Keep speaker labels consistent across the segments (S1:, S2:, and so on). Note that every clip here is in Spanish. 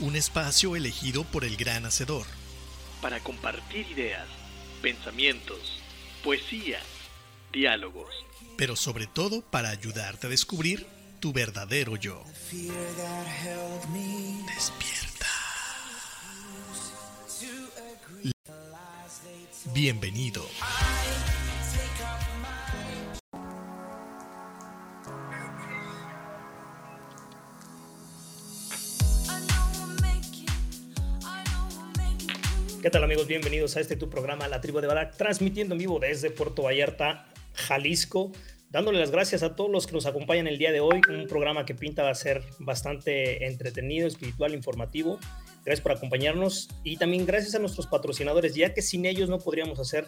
S1: Un espacio elegido por el gran hacedor. Para compartir ideas, pensamientos, poesía, diálogos. Pero sobre todo para ayudarte a descubrir tu verdadero yo. Despierta. Bienvenido.
S2: ¿Qué tal amigos? Bienvenidos a este tu programa La Tribu de Barak, transmitiendo en vivo desde Puerto Vallarta, Jalisco, dándole las gracias a todos los que nos acompañan el día de hoy, un programa que pinta va a ser bastante entretenido, espiritual, informativo. Gracias por acompañarnos y también gracias a nuestros patrocinadores, ya que sin ellos no podríamos hacer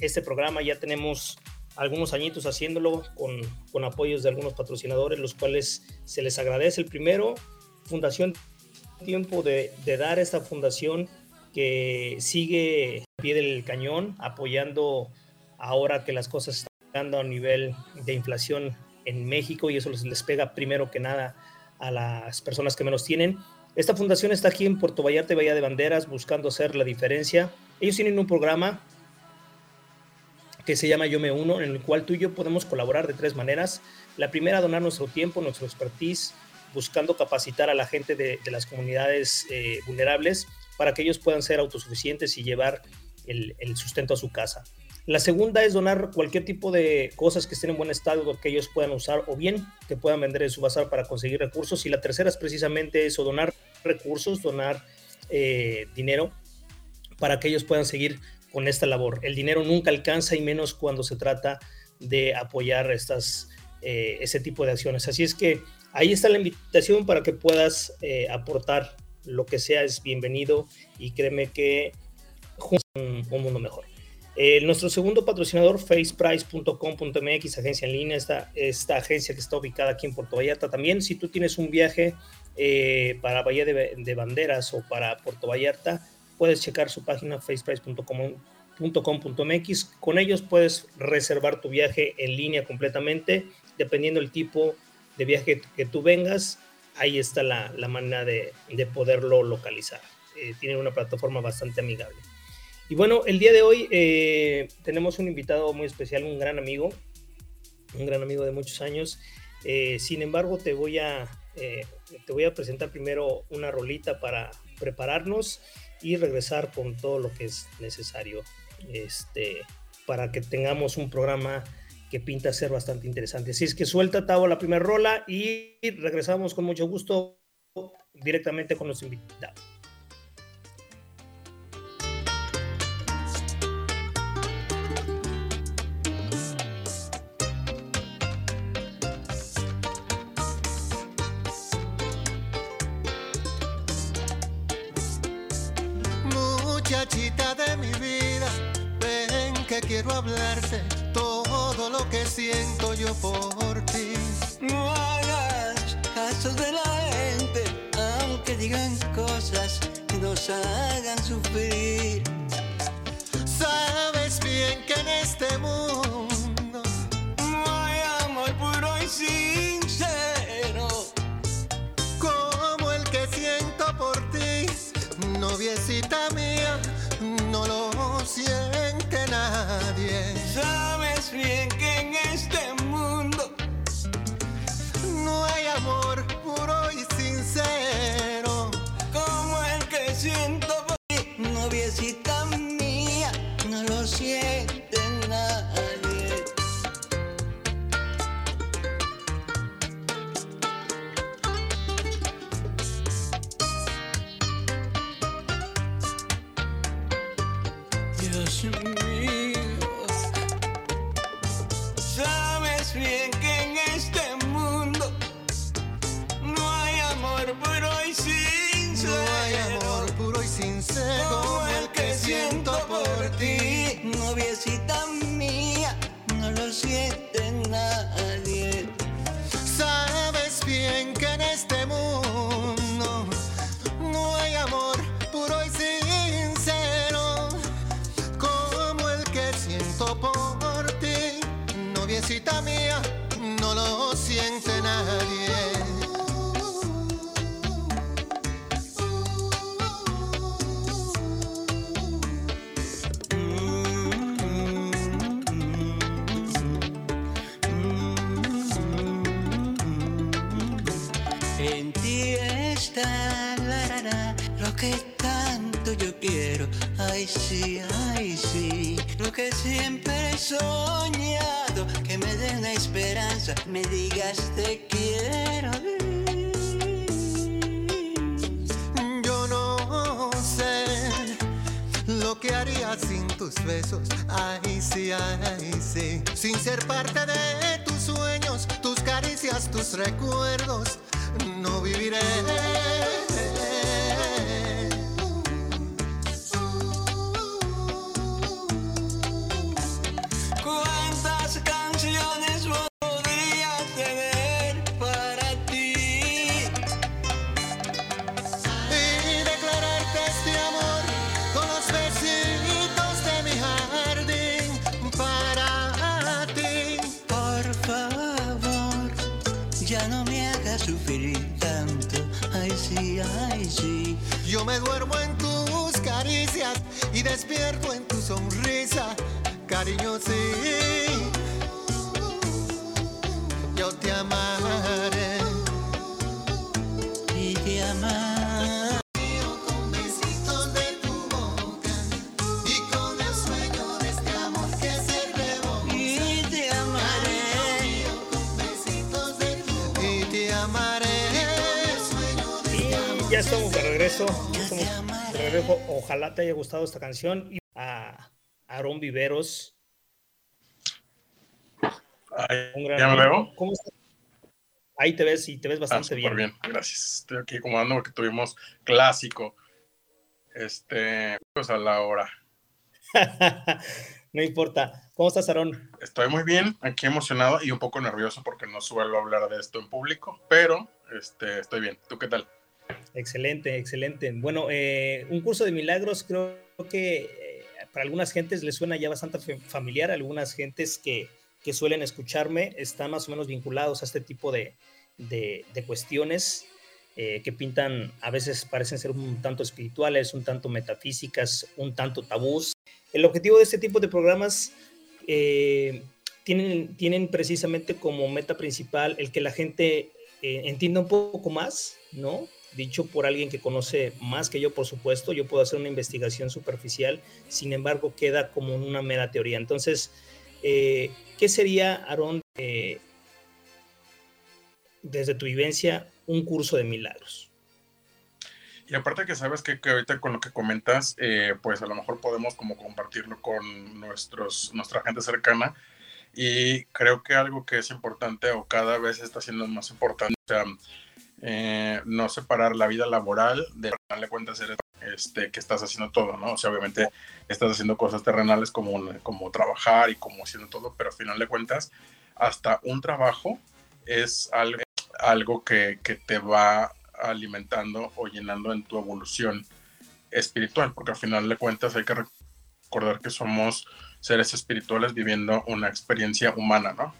S2: este programa, ya tenemos algunos añitos haciéndolo con, con apoyos de algunos patrocinadores, los cuales se les agradece. El primero, Fundación Tiempo de, de dar esta fundación que sigue a pie del cañón, apoyando ahora que las cosas están dando a nivel de inflación en México y eso les, pega primero que nada a las personas que menos tienen. Esta fundación está aquí en Puerto Vallarta y Bahía de Banderas buscando hacer la diferencia. Ellos tienen un programa que se llama Yo Me Uno, en el cual tú y yo podemos colaborar de tres maneras. La primera, donar nuestro tiempo, nuestro expertise, buscando capacitar a la gente de, las comunidades eh, vulnerables para que ellos puedan ser autosuficientes y llevar el, sustento a su casa. La segunda es donar cualquier tipo de cosas que estén en buen estado que ellos puedan usar o bien que puedan vender en su bazar para conseguir recursos. Y la tercera es precisamente eso, donar recursos, donar eh, dinero para que ellos puedan seguir con esta labor. El dinero nunca alcanza y menos cuando se trata de apoyar estas, eh, ese tipo de acciones. Así es que ahí está la invitación para que puedas eh, aportar lo que sea es bienvenido y créeme que un, un mundo mejor. Eh, nuestro segundo patrocinador, faceprice.com.mx, agencia en línea, esta, esta agencia que está ubicada aquí en Puerto Vallarta. También, si tú tienes un viaje eh, para Bahía de, de, Banderas o para Puerto Vallarta, puedes checar su página faceprice.com.mx. Con ellos puedes reservar tu viaje en línea completamente, dependiendo del tipo de viaje que tú vengas ahí está la, la manera de, de, poderlo localizar. Eh, tienen una plataforma bastante amigable. Y bueno, el día de hoy eh, tenemos un invitado muy especial, un gran amigo, un gran amigo de muchos años. Eh, sin embargo, te voy, a, te voy a presentar primero una rolita para prepararnos y regresar con todo lo que es necesario este, para que tengamos un programa que pinta ser bastante interesante. Así es que suelta Tavo la primera rola y regresamos con mucho gusto directamente con nuestro invitado.
S3: Siento yo por ti.
S4: No hagas caso de la gente, aunque digan cosas que nos hagan sufrir.
S3: Sabes bien que en este mundo
S2: 100 Ojalá te haya gustado esta canción. Y a Aarón Viveros. Un gran
S5: ¿Ya me veo?
S2: ¿Cómo estás? Ahí te ves y te ves
S5: Ah,
S2: bastante bien.
S5: gracias. Estoy aquí acomodando porque tuvimos clásico. Este, pues a la hora.
S2: no importa. ¿Cómo estás, Aarón?
S5: Estoy muy bien, aquí emocionado y un poco nervioso porque no suelo hablar de esto en público, pero este, estoy bien. ¿Tú qué tal?
S2: Excelente, excelente. Bueno, eh, un curso de milagros creo que eh, para algunas gentes les suena ya bastante fa- familiar. Algunas gentes que, que suelen escucharme están más o menos vinculados a este tipo de, de- de cuestiones eh, que pintan, a veces parecen ser un tanto espirituales, un tanto metafísicas, un tanto tabús. El objetivo de este tipo de programas eh, tienen, tienen precisamente como meta principal el que la gente eh, entienda un poco más, ¿no? Dicho por alguien que conoce más que yo, por supuesto, yo puedo hacer una investigación superficial, sin embargo, queda como una mera teoría. Entonces, eh, ¿qué sería, Aarón, desde tu vivencia, un curso de milagros?
S5: Y aparte que sabes que, que ahorita con lo que comentas, eh, pues a lo mejor podemos como compartirlo con nuestros, nuestra gente cercana. Y creo que algo que es importante o cada vez está siendo más importante, eh, no separar la vida laboral de darle cuenta este, que estás haciendo todo, ¿no? O sea, obviamente estás haciendo cosas terrenales como, como trabajar y como haciendo todo, pero al final de cuentas, hasta un trabajo es algo, algo que, que te va alimentando o llenando en tu evolución espiritual, porque al final de cuentas hay que recordar que somos seres espirituales viviendo una experiencia humana, ¿no?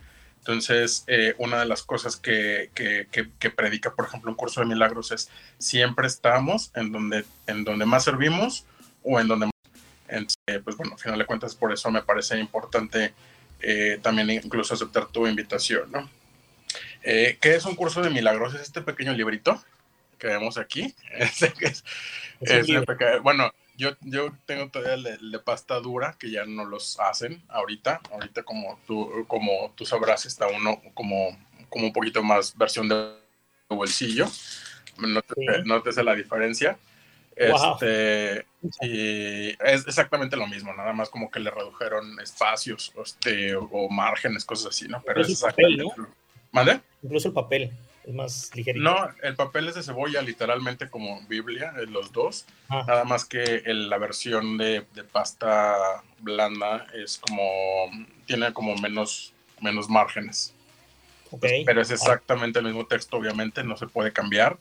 S5: Entonces, eh, una de las cosas que, que, que, que, predica, por ejemplo, un curso de milagros es siempre estamos en donde, en donde más servimos o en donde más... Entonces, pues bueno, al final de cuentas, por eso me parece importante eh, también incluso aceptar tu invitación, ¿no? Eh, ¿Qué es un curso de milagros? Es este pequeño librito que vemos aquí. es, es, es bueno, yo, yo tengo todavía el de, el de, pasta dura, que ya no los hacen ahorita. Ahorita, como tú, como tú sabrás, está uno como, como un poquito más versión de bolsillo. No te, sí. no te sé la diferencia. Este, y es exactamente lo mismo, nada más como que le redujeron espacios este, o márgenes, cosas así, ¿no? Pero
S2: Incluso
S5: es
S2: el papel,
S5: exactamente. ¿Mande?
S2: Incluso el papel es más ligerito.
S5: No, el papel es de cebolla, literalmente como Biblia, eh, los dos.
S2: Ah,
S5: Nada más que el- la versión de, de pasta blanda es como, tiene como menos, menos márgenes.
S2: ok.
S5: Pero es exactamente el mismo texto, obviamente, no se puede cambiar.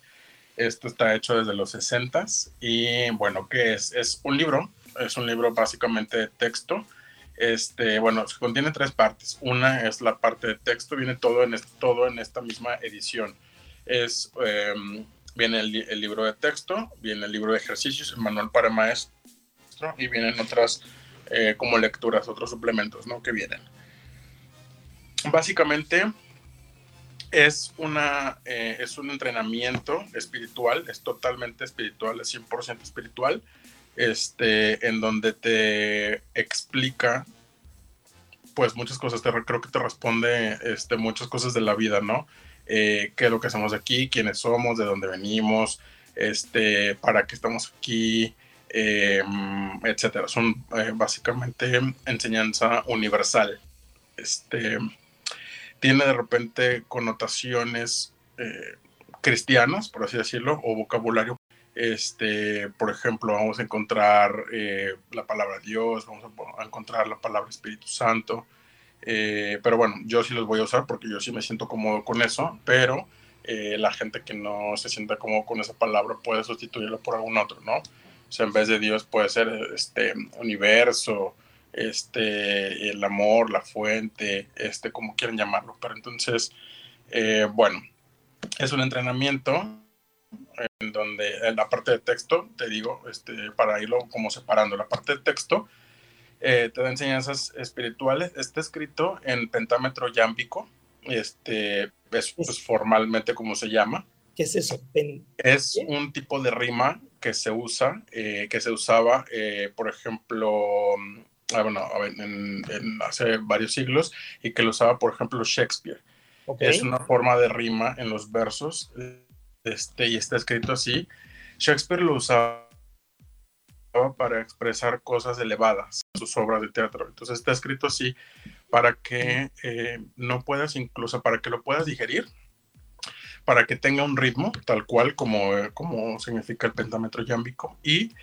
S5: Esto está hecho desde los 60 y bueno, ¿qué es? Es un libro, es un libro básicamente de texto. Este, bueno, contiene tres partes. Una es la parte de texto, viene todo en, todo en esta misma edición. Es, em, viene el libro de texto, viene el libro de ejercicios, el manual para maestro y vienen otras eh, como lecturas, otros suplementos, ¿no? Que vienen. Básicamente, es, una, eh, es un entrenamiento espiritual, es totalmente espiritual, es 100% espiritual, este, en donde te explica pues muchas cosas, te, re- creo que te responde este, muchas cosas de la vida, ¿no? Eh, ¿Qué es lo que hacemos aquí? ¿Quiénes somos? ¿De dónde venimos? Este, ¿Para qué estamos aquí? Mm, etcétera. Son eh, básicamente enseñanza universal. Este, tiene de repente connotaciones eh, cristianas, por así decirlo, o vocabulario. Este, por ejemplo, vamos a encontrar eh, la palabra Dios, vamos a encontrar la palabra Espíritu Santo. eh, pero bueno, yo sí los voy a usar porque yo sí me siento cómodo con eso, pero eh, la gente que no se sienta cómodo con esa palabra puede sustituirlo por algún otro, ¿no? O sea, en vez de Dios puede ser este universo, este, el amor, la fuente, este, como quieran llamarlo. Pero entonces, eh, bueno, es un entrenamiento en donde en la parte de texto, te digo, este, para irlo como separando, la parte de texto eh, te da enseñanzas espirituales, está escrito en pentámetro yámbico, este, es pues, formalmente como se llama,
S2: ¿Qué es eso? Pen-
S5: es un tipo de rima que se usa, eh, que se usaba, eh, por ejemplo, ah, bueno, en- en hace varios siglos y que lo usaba, por ejemplo, Shakespeare.
S2: ok.
S5: Es una forma de rima en los versos eh, este, y está escrito así. Shakespeare lo usaba para expresar cosas elevadas en sus obras de teatro. Entonces está escrito así para que eh, no puedas, incluso para que lo puedas digerir, para que tenga un ritmo tal cual como, como significa el pentámetro yámbico y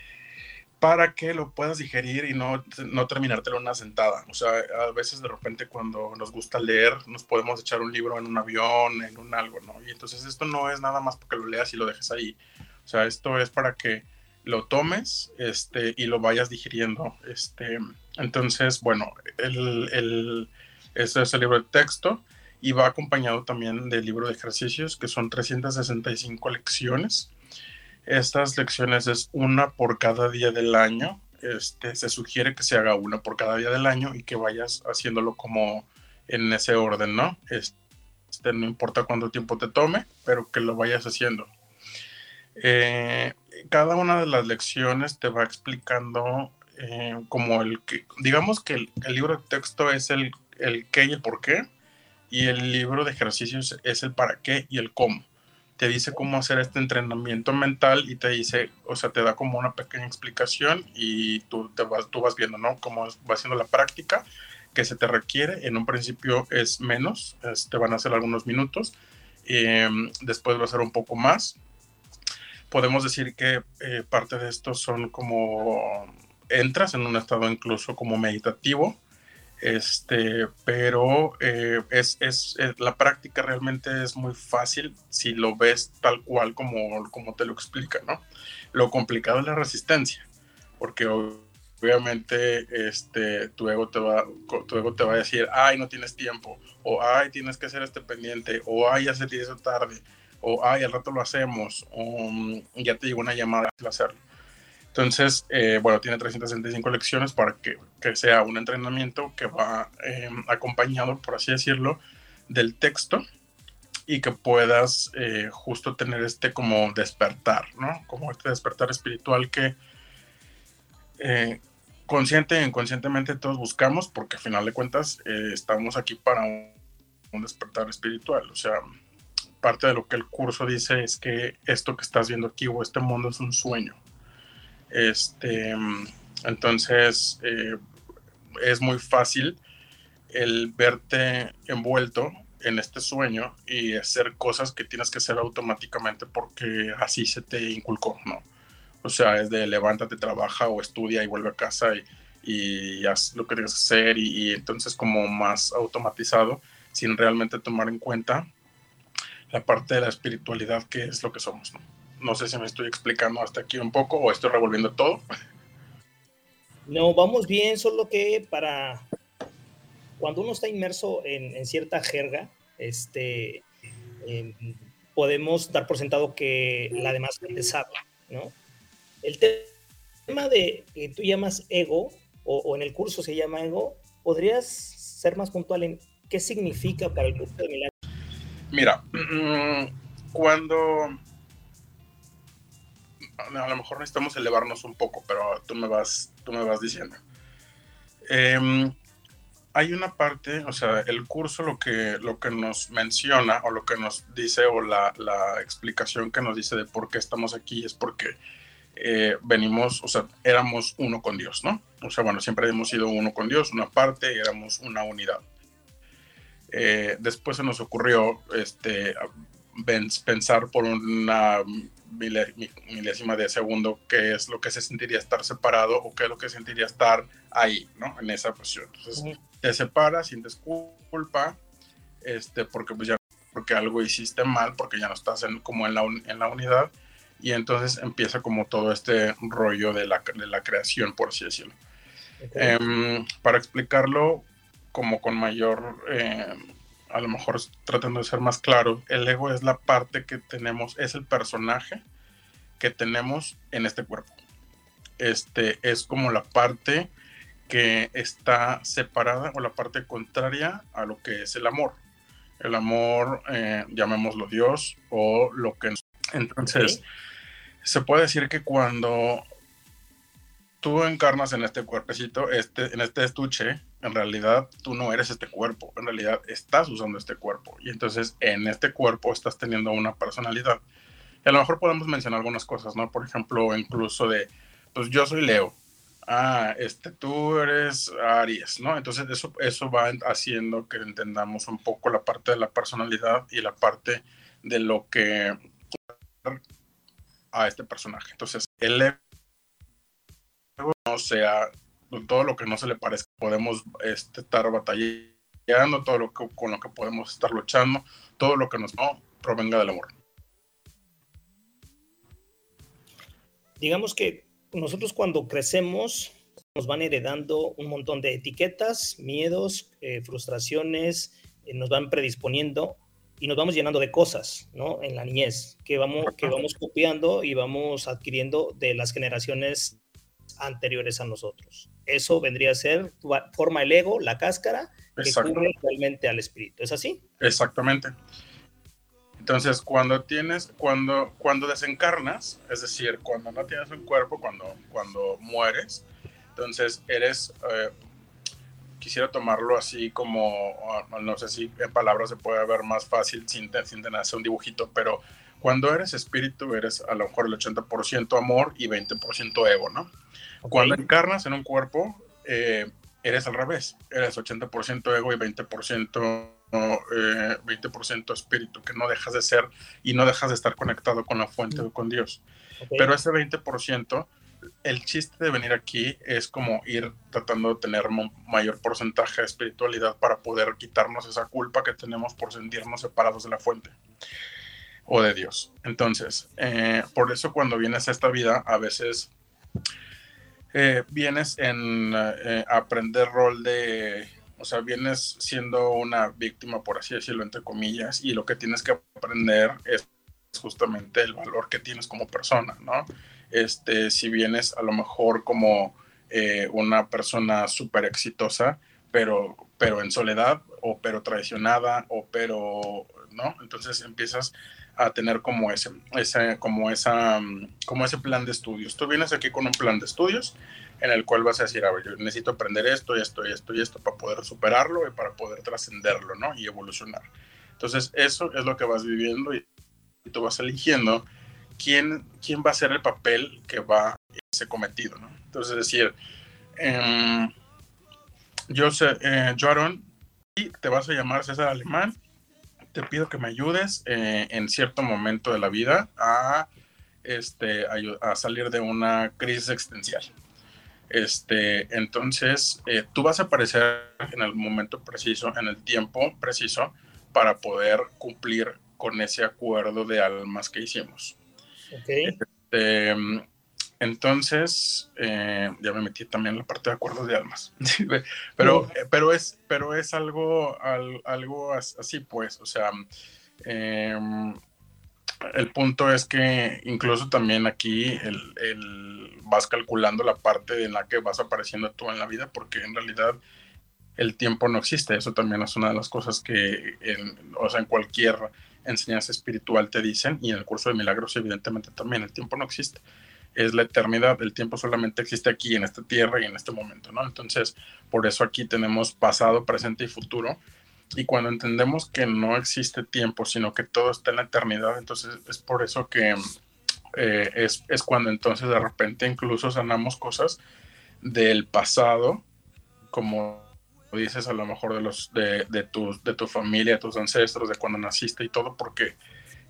S5: para que lo puedas digerir y no, no terminártelo en una sentada. O sea, a veces de repente cuando nos gusta leer, nos podemos echar un libro en un avión, en un algo, ¿no? Y entonces esto no es nada más porque lo leas y lo dejes ahí. O sea, esto es para que lo tomes este, y lo vayas digiriendo. Este, entonces, bueno, el, el, este es el libro de texto y va acompañado también del libro de ejercicios, que son 365 lecciones. Estas lecciones es una por cada día del año. Este, se sugiere que se haga una por cada día del año y que vayas haciéndolo como en ese orden, ¿no? Este, no importa cuánto tiempo te tome, pero que lo vayas haciendo. Eh, cada una de las lecciones te va explicando eh, como el que, digamos que el, libro de texto es el, el qué y el por qué, y el libro de ejercicios es el para qué y el cómo. Te dice cómo hacer este entrenamiento mental y te dice, o sea, te da como una pequeña explicación y tú, te vas, tú vas viendo, ¿no? Cómo va haciendo la práctica que se te requiere. En un principio es menos, te van a hacer algunos minutos, eh, después va a ser un poco más. Podemos decir que eh, parte de esto son como entras en un estado incluso como meditativo, este, pero eh, es, es, es, la práctica realmente es muy fácil si lo ves tal cual como, como te lo explica, ¿no? Lo complicado es la resistencia, porque obviamente este, tu, ego te va, tu ego te va a decir, ay, no tienes tiempo, o ay, tienes que hacer este pendiente, o ay, ya se te hizo tarde, o ay, al rato lo hacemos, o ya te llegó una llamada hacerlo. Entonces, eh, bueno, tiene 365 lecciones para que, que, sea un entrenamiento que va eh, acompañado, por así decirlo, del texto y que puedas eh, justo tener este como despertar, ¿no? Como este despertar espiritual que eh, consciente e inconscientemente todos buscamos, porque al final de cuentas eh, estamos aquí para un despertar espiritual. O sea, parte de lo que el curso dice es que esto que estás viendo aquí o este mundo es un sueño Este, entonces, eh, es muy fácil el verte envuelto en este sueño y hacer cosas que tienes que hacer automáticamente porque así se te inculcó, ¿no? O sea, es de levántate, trabaja o estudia y vuelve a casa y, y haz lo que tienes que hacer y, y, entonces como más automatizado sin realmente tomar en cuenta la parte de la espiritualidad que es lo que somos, ¿no? No sé si me estoy explicando hasta aquí un poco o estoy revolviendo todo.
S2: No, vamos bien, solo que para cuando uno está inmerso en, en cierta jerga, este, eh, podemos dar por sentado que la demás gente sabe, ¿no? El tema de que tú llamas ego, o, o, en el curso se llama ego, ¿podrías ser más puntual en qué significa para el curso de milagros?
S5: Mira, cuando a lo mejor necesitamos elevarnos un poco, pero tú me vas, tú me vas diciendo. Eh, hay una parte, o sea, el curso lo que, lo que nos menciona o lo que nos dice o la, la explicación que nos dice de por qué estamos aquí es porque eh, venimos, o sea, éramos uno con Dios, ¿no? O sea, bueno, siempre hemos sido uno con Dios, una parte, éramos una unidad. Eh, después se nos ocurrió este, pensar por una milésima de segundo qué es lo que se sentiría estar separado o qué es lo que sentiría estar ahí, ¿no? En esa posición. Entonces, te separas, sientes culpa, este, porque pues ya porque algo hiciste mal, porque ya no estás en, como en la, en la unidad, y entonces empieza como todo este rollo de la, de la creación, por así decirlo. Okay. Um, para explicarlo como con mayor, eh, a lo mejor tratando de ser más claro, el ego es la parte que tenemos, es el personaje que tenemos en este cuerpo. Este es como la parte que está separada o la parte contraria a lo que es el amor. El amor, eh, llamémoslo Dios o lo que... Entonces, okay. se puede decir que cuando tú encarnas en este cuerpecito, este, en este estuche, en realidad tú no eres este cuerpo, en realidad estás usando este cuerpo. Y entonces en este cuerpo estás teniendo una personalidad. Y a lo mejor podemos mencionar algunas cosas, ¿no? Por ejemplo, incluso de, pues yo soy Leo, ah, este, tú eres Aries, ¿no? Entonces eso, eso va haciendo que entendamos un poco la parte de la personalidad y la parte de lo que a este personaje. Entonces, el ego no sea todo lo que no se le parezca, podemos este, estar batallando, todo lo que, con lo que podemos estar luchando, todo lo que nos no provenga del amor.
S2: Digamos que nosotros cuando crecemos nos van heredando un montón de etiquetas, miedos, eh, frustraciones, eh, nos van predisponiendo y nos vamos llenando de cosas, ¿no? En la niñez, que vamos, que vamos copiando y vamos adquiriendo de las generaciones anteriores a nosotros. Eso vendría a ser, forma el ego, la cáscara, que cubre realmente al espíritu. ¿Es así?
S5: Exactamente. Entonces, cuando tienes, cuando, cuando desencarnas, es decir, cuando no tienes un cuerpo, cuando, cuando mueres, entonces eres, eh, quisiera tomarlo así como, no sé si en palabras se puede ver más fácil sin, sin tener un dibujito, pero cuando eres espíritu, eres a lo mejor el 80% amor y 20% ego, ¿no? Okay. Cuando encarnas en un cuerpo, eh, eres al revés, eres 80% ego y 20% eh, 20% espíritu, que no dejas de ser y no dejas de estar conectado con la fuente o con Dios. Okay. Pero ese 20%, el chiste de venir aquí es como ir tratando de tener mayor porcentaje de espiritualidad para poder quitarnos esa culpa que tenemos por sentirnos separados de la fuente o de Dios. Entonces, eh, por eso cuando vienes a esta vida, a veces eh, vienes en eh, aprender rol de o sea, vienes siendo una víctima, por así decirlo, entre comillas, y lo que tienes que aprender es justamente el valor que tienes como persona, ¿no? Este, si vienes a lo mejor como eh, una persona súper exitosa, pero, pero en soledad, o pero traicionada, o pero, ¿no? Entonces empiezas a tener como ese, ese, como esa, como ese plan de estudios. Tú vienes aquí con un plan de estudios en el cual vas a decir, a ver, yo necesito aprender esto y esto y esto y esto para poder superarlo y para poder trascenderlo, ¿no? Y evolucionar. Entonces, eso es lo que vas viviendo y, y tú vas eligiendo quién, quién va a ser el papel que va ese cometido, ¿no? Entonces, es decir, eh, yo sé, eh, Aaron, te vas a llamar César Alemán, te pido que me ayudes eh, en cierto momento de la vida a, este, a, salir de una crisis existencial. Este, entonces, eh, tú vas a aparecer en el momento preciso, en el tiempo preciso, para poder cumplir con ese acuerdo de almas que hicimos. Okay. Este, entonces, eh, ya me metí también en la parte de acuerdos de almas. pero, pero, es, pero es algo, algo así, pues, o sea, em, el punto es que incluso también aquí el, vas calculando la parte en la que vas apareciendo tú en la vida, porque en realidad el tiempo no existe. Eso también es una de las cosas que, o sea, en cualquier enseñanza espiritual te dicen, y en el curso de milagros evidentemente también, el tiempo no existe es la eternidad, el tiempo solamente existe aquí, en esta tierra y en este momento, ¿no? Entonces, por eso aquí tenemos pasado, presente y futuro. Y cuando entendemos que no existe tiempo, sino que todo está en la eternidad, entonces es por eso que eh, es, es, cuando entonces de repente incluso sanamos cosas del pasado, como dices a lo mejor de, los, de, de, tu, de tu familia, tus ancestros, de cuando naciste y todo, porque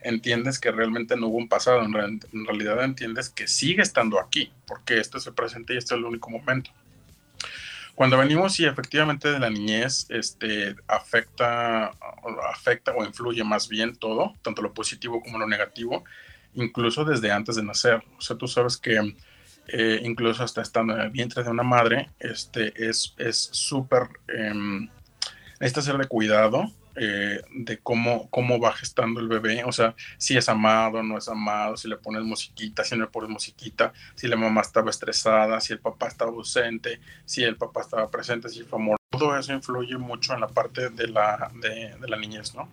S5: entiendes que realmente no hubo un pasado, en, realidad entiendes que sigue estando aquí, porque esto es el presente y este es el único momento. Cuando venimos y efectivamente de la niñez este, afecta, afecta o influye más bien todo, tanto lo positivo como lo negativo, incluso desde antes de nacer. O sea, tú sabes que eh, incluso hasta estando en el vientre de una madre, este, es súper, es eh, necesita ser de cuidado eh, de cómo, cómo va gestando el bebé, o sea, si es amado, no es amado, si le pones musiquita, si no le pones musiquita, si la mamá estaba estresada, si el papá estaba ausente, si el papá estaba presente, si fue amor. Todo eso influye mucho en la parte de la, de, la niñez, ¿no?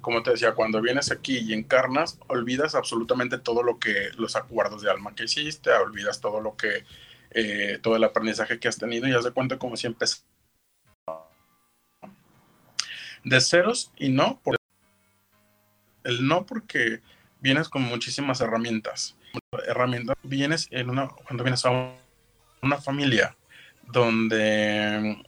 S5: Como te decía, cuando vienes aquí y encarnas, olvidas absolutamente todo lo que, los acuerdos de alma que hiciste, olvidas todo lo que, eh, todo el aprendizaje que has tenido y haz de cuenta como si empezaste de ceros y no por el no porque vienes con muchísimas herramientas. Herramientas vienes en una cuando vienes a una familia donde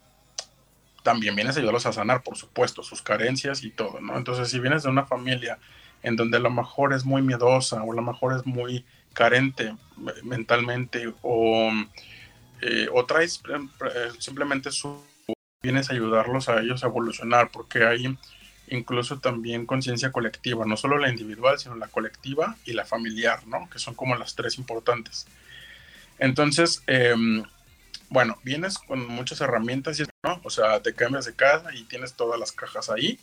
S5: también vienes a ayudarlos a sanar, por supuesto, sus carencias y todo, ¿no? Entonces, si vienes de una familia en donde a lo mejor es muy miedosa o a lo mejor es muy carente mentalmente o, eh, o traes eh, simplemente su vienes a ayudarlos a ellos a evolucionar, porque hay incluso también conciencia colectiva, no solo la individual, sino la colectiva y la familiar, ¿no? Que son como las tres importantes. Entonces, em, bueno, vienes con muchas herramientas, ¿no? O sea, te cambias de casa y tienes todas las cajas ahí.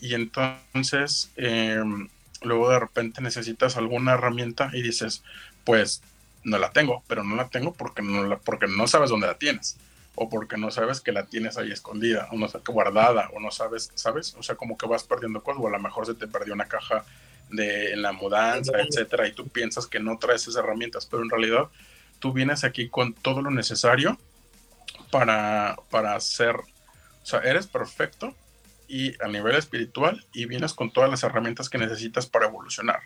S5: Y entonces, em, luego de repente necesitas alguna herramienta y dices, pues no la tengo, pero no la tengo porque no, la, porque no sabes dónde la tienes o porque no sabes que la tienes ahí escondida, o no sabes guardada, o no sabes, ¿sabes? O sea, como que vas perdiendo cosas, o a lo mejor se te perdió una caja de en la mudanza, etcétera, y tú piensas que no traes esas herramientas, pero en realidad tú vienes aquí con todo lo necesario para, para hacer, o sea, eres perfecto y a nivel espiritual y vienes con todas las herramientas que necesitas para evolucionar.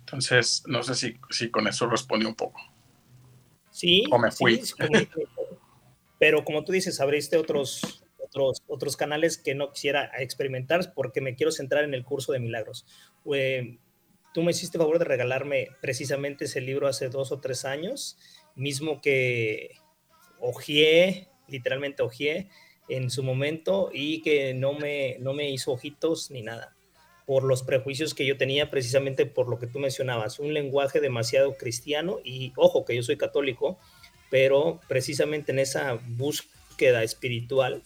S5: Entonces, no sé si, si con eso respondí un poco.
S2: Sí.
S5: O me fui.
S2: Sí, pero como tú dices, abriste otros, otros, otros canales que no quisiera experimentar porque me quiero centrar en el curso de milagros. tú me hiciste favor de regalarme precisamente ese libro hace dos o tres años, mismo que ojeé, literalmente ojeé en su momento y que no me, no me hizo ojitos ni nada por los prejuicios que yo tenía precisamente por lo que tú mencionabas, un lenguaje demasiado cristiano y ojo que yo soy católico, pero precisamente en esa búsqueda espiritual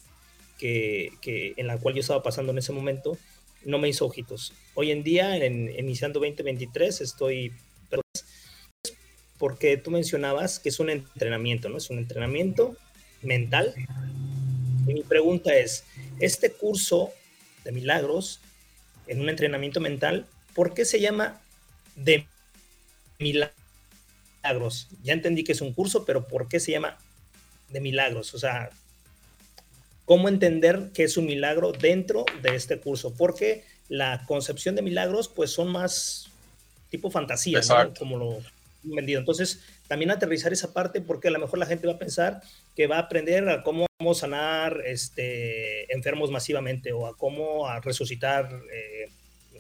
S2: que, en la cual yo estaba pasando en ese momento, no me hizo ojitos. Hoy en día, en, iniciando 2023, estoy... Porque tú mencionabas que es un entrenamiento, ¿no? Es un entrenamiento mental. Y mi pregunta es, este curso de milagros, en un entrenamiento mental, ¿por qué se llama de milagros? Milagros. Ya entendí que es un curso, pero ¿por qué se llama de milagros? O sea, ¿cómo entender que es un milagro dentro de este curso? Porque la concepción de milagros, pues son más tipo fantasía, como lo he vendido. Entonces, también aterrizar esa parte porque a lo mejor la gente va a pensar que va a aprender a cómo, sanar este, enfermos masivamente o a cómo a resucitar eh,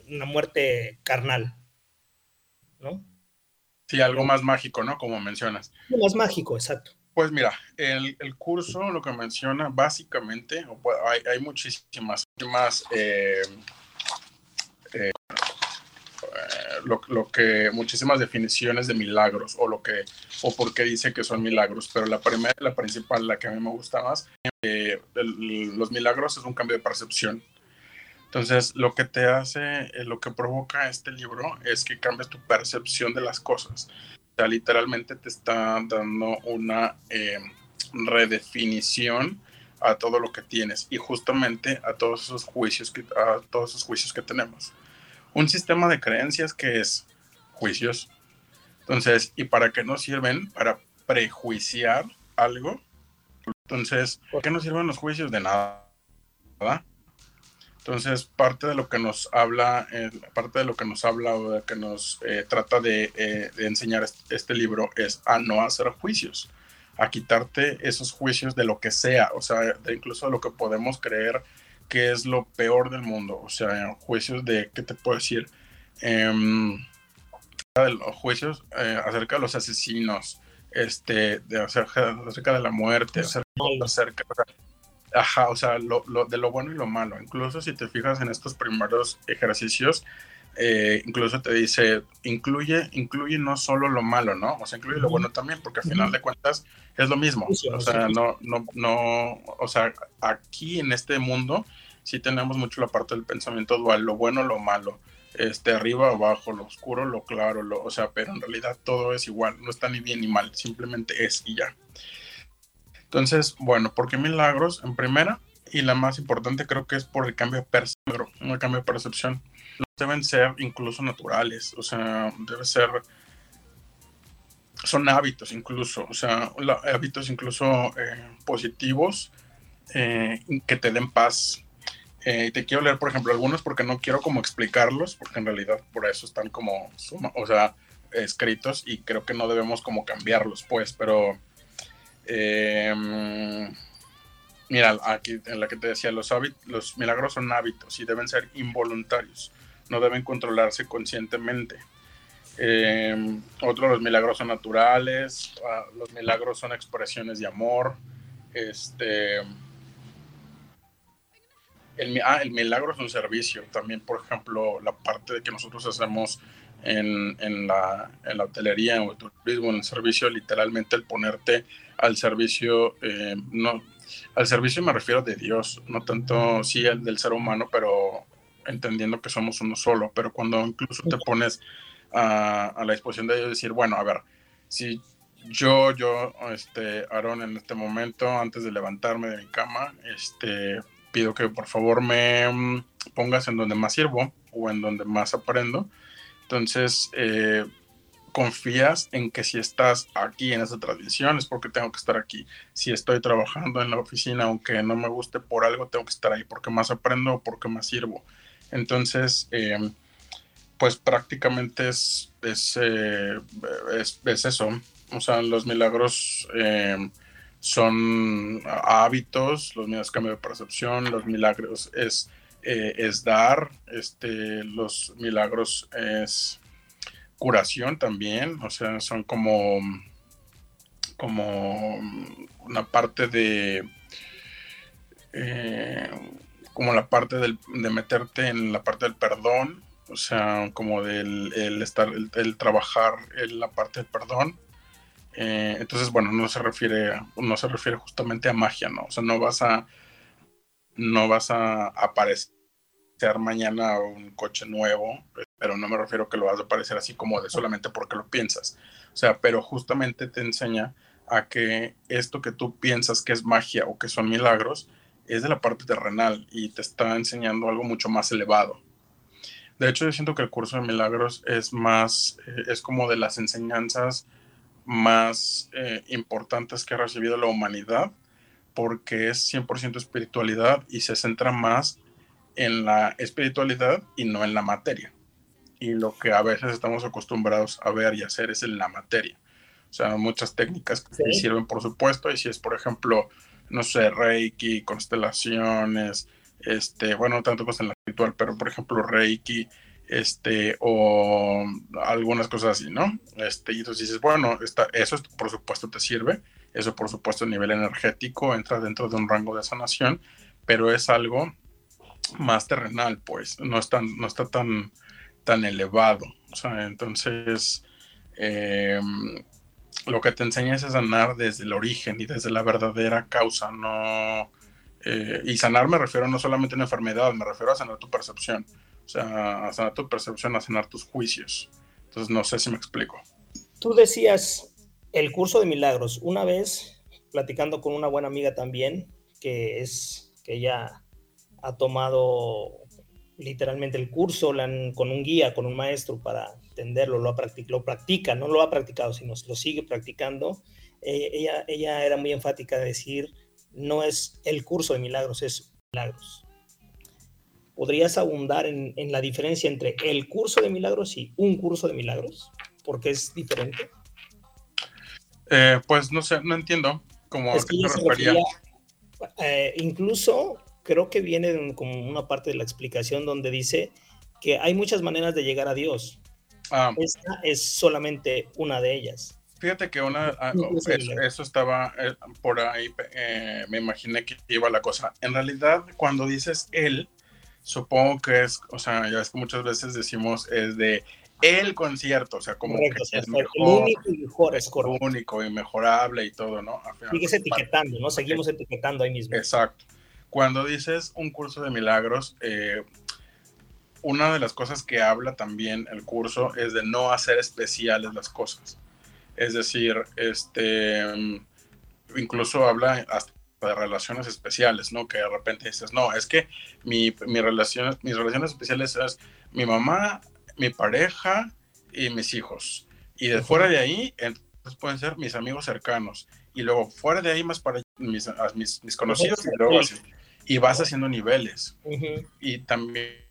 S2: una muerte carnal, ¿no?
S5: Sí, algo más mágico, ¿no? Como mencionas.
S2: Más mágico, exacto.
S5: Pues mira, el, curso lo que menciona básicamente, hay, hay muchísimas, más eh, eh, lo, que muchísimas definiciones de milagros o lo que o por qué dice que son milagros, pero la primera, la principal, la que a mí me gusta más, eh, los milagros es un cambio de percepción. Entonces, lo que te hace, lo que provoca este libro es que cambies tu percepción de las cosas sea, literalmente te está dando una eh, redefinición a todo lo que tienes y justamente a todos esos juicios que a todos esos juicios que tenemos. Un sistema de creencias que es juicios. Entonces, ¿y para qué nos sirven? Para prejuiciar algo. Entonces, ¿por qué nos sirven los juicios? De nada. Entonces, parte de lo que nos habla, eh, parte de lo que nos habla o de que nos eh, trata de, eh, de, enseñar este, libro es a no hacer juicios, a quitarte esos juicios de lo que sea, o sea, de incluso de lo que podemos creer que es lo peor del mundo, o sea, juicios de, ¿qué te puedo decir? Em, de los juicios acerca de los asesinos, este, de, acerca, acerca de la muerte, acerca, acerca Ajá, o sea, lo, de lo bueno y lo malo. Incluso si te fijas en estos primeros ejercicios, eh, incluso te dice, incluye, incluye no solo lo malo, ¿no? O sea, incluye lo bueno también, porque al final de cuentas es lo mismo. o sea, no, no, no, o sea, aquí en este mundo sí tenemos mucho la parte del pensamiento dual, lo bueno, lo malo, este, arriba, abajo, lo oscuro, lo claro, lo, o sea, pero en realidad todo es igual, no está ni bien ni mal, simplemente es y ya. Entonces, bueno, ¿por qué milagros? En primera, y la más importante creo que es por el cambio de percepción, un cambio de percepción. Deben ser incluso naturales, o sea, debe ser, son hábitos incluso, o sea, hábitos incluso eh, positivos eh, que te den paz. Eh, te quiero leer, por ejemplo, algunos porque no quiero como explicarlos, porque en realidad por eso están como, o sea, escritos y creo que no debemos como cambiarlos, pues, pero Em, mira, aquí en la que te decía, los, los milagros son hábitos y deben ser involuntarios, no deben controlarse conscientemente. Eh, otros, los milagros son naturales, ah, los milagros son expresiones de amor. Este, el, ah, el milagro es un servicio. También, por ejemplo, la parte de que nosotros hacemos en, en, la, en la hotelería o el turismo, en el servicio, literalmente el ponerte al servicio, eh, no, al servicio me refiero de Dios, no tanto sí el del ser humano, pero entendiendo que somos uno solo, pero cuando incluso te pones a, la disposición de Dios, decir, bueno, a ver, si yo, yo, este, Aaron, en este momento, antes de levantarme de mi cama, este, pido que por favor me mm, pongas en donde más sirvo o en donde más aprendo. Entonces, eh, confías en que si estás aquí en esa transmisión es porque tengo que estar aquí. Si estoy trabajando en la oficina, aunque no me guste por algo, tengo que estar ahí porque más aprendo o porque más sirvo. Entonces, eh, pues prácticamente es, eh, es, es, eso. O sea, los milagros eh, son hábitos, los milagros cambio de percepción, los milagros es, es dar, este, los milagros es curación también, o sea, son como, como una parte de, eh, como la parte del, de meterte en la parte del perdón, o sea, como del el estar, el, trabajar en la parte del perdón. Eh, entonces, bueno, no se refiere, no se refiere justamente a magia, ¿no? O sea, no vas a, no vas a aparecer mañana un coche nuevo, pero no me refiero que lo vas a aparecer así como de solamente porque lo piensas. O sea, pero justamente te enseña a que esto que tú piensas que es magia o que son milagros es de la parte terrenal y te está enseñando algo mucho más elevado. De hecho, yo siento que el curso de milagros es más, eh, es como de las enseñanzas más eh, importantes que ha recibido la humanidad, porque es 100% espiritualidad y se centra más en la espiritualidad y no en la materia y lo que a veces estamos acostumbrados a ver y hacer es en la materia. O sea, muchas técnicas que sirven, por supuesto, y si es, por ejemplo, no sé, Reiki, constelaciones, este, bueno, tanto la espiritual, pero por ejemplo, Reiki, este, o algunas cosas así, ¿no? Este, y entonces dices, bueno, está, eso por supuesto te sirve, eso por supuesto a nivel energético entra dentro de un rango de sanación, pero es algo más terrenal, pues, no, es tan, no está tan, tan elevado, o sea, entonces, em, lo que te enseña es sanar desde el origen y desde la verdadera causa, no... Eh, y sanar me refiero no solamente a una enfermedad, me refiero a sanar tu percepción. O sea, a sanar tu percepción, a sanar tus juicios. Entonces, no sé si me explico.
S2: Tú decías el curso de milagros. Una vez, platicando con una buena amiga también, que es que ella ha tomado literalmente el curso con un guía, con un maestro para entenderlo, lo, lo practica, no lo ha practicado, sino lo sigue practicando. Eh, ella, ella era muy enfática de decir, no es el curso de milagros, es milagros. ¿Podrías abundar en, la diferencia entre el curso de milagros y un curso de milagros? Porque es diferente.
S5: Eh, pues no sé, no entiendo cómo
S2: es eh, incluso creo que viene como una parte de la explicación donde dice que hay muchas maneras de llegar a Dios. Ah. Esta es solamente una de ellas.
S5: Fíjate que una, ah, eso, estaba eh, por ahí, eh, me imaginé que iba la cosa. En realidad, cuando dices él, supongo que es, o sea, ya es que muchas veces decimos es de el concierto, o sea, como que es mejor, el único y mejor, es correcto. único y mejorable y todo, ¿no?
S2: Sigues etiquetando, ¿no? Seguimos etiquetando ahí mismo.
S5: Exacto. Cuando dices un curso de milagros, eh, una de las cosas que habla también el curso es de no hacer especiales las cosas. Es decir, este, incluso habla hasta de relaciones especiales, ¿no? Que de repente dices, no, es que mi, mi relaciones, mis relaciones especiales es mi mamá, mi pareja y mis hijos. Y de fuera de ahí, entonces pueden ser mis amigos cercanos. Y luego fuera de ahí más para mis, mis, conocidos y luego así. Y vas haciendo niveles. Y también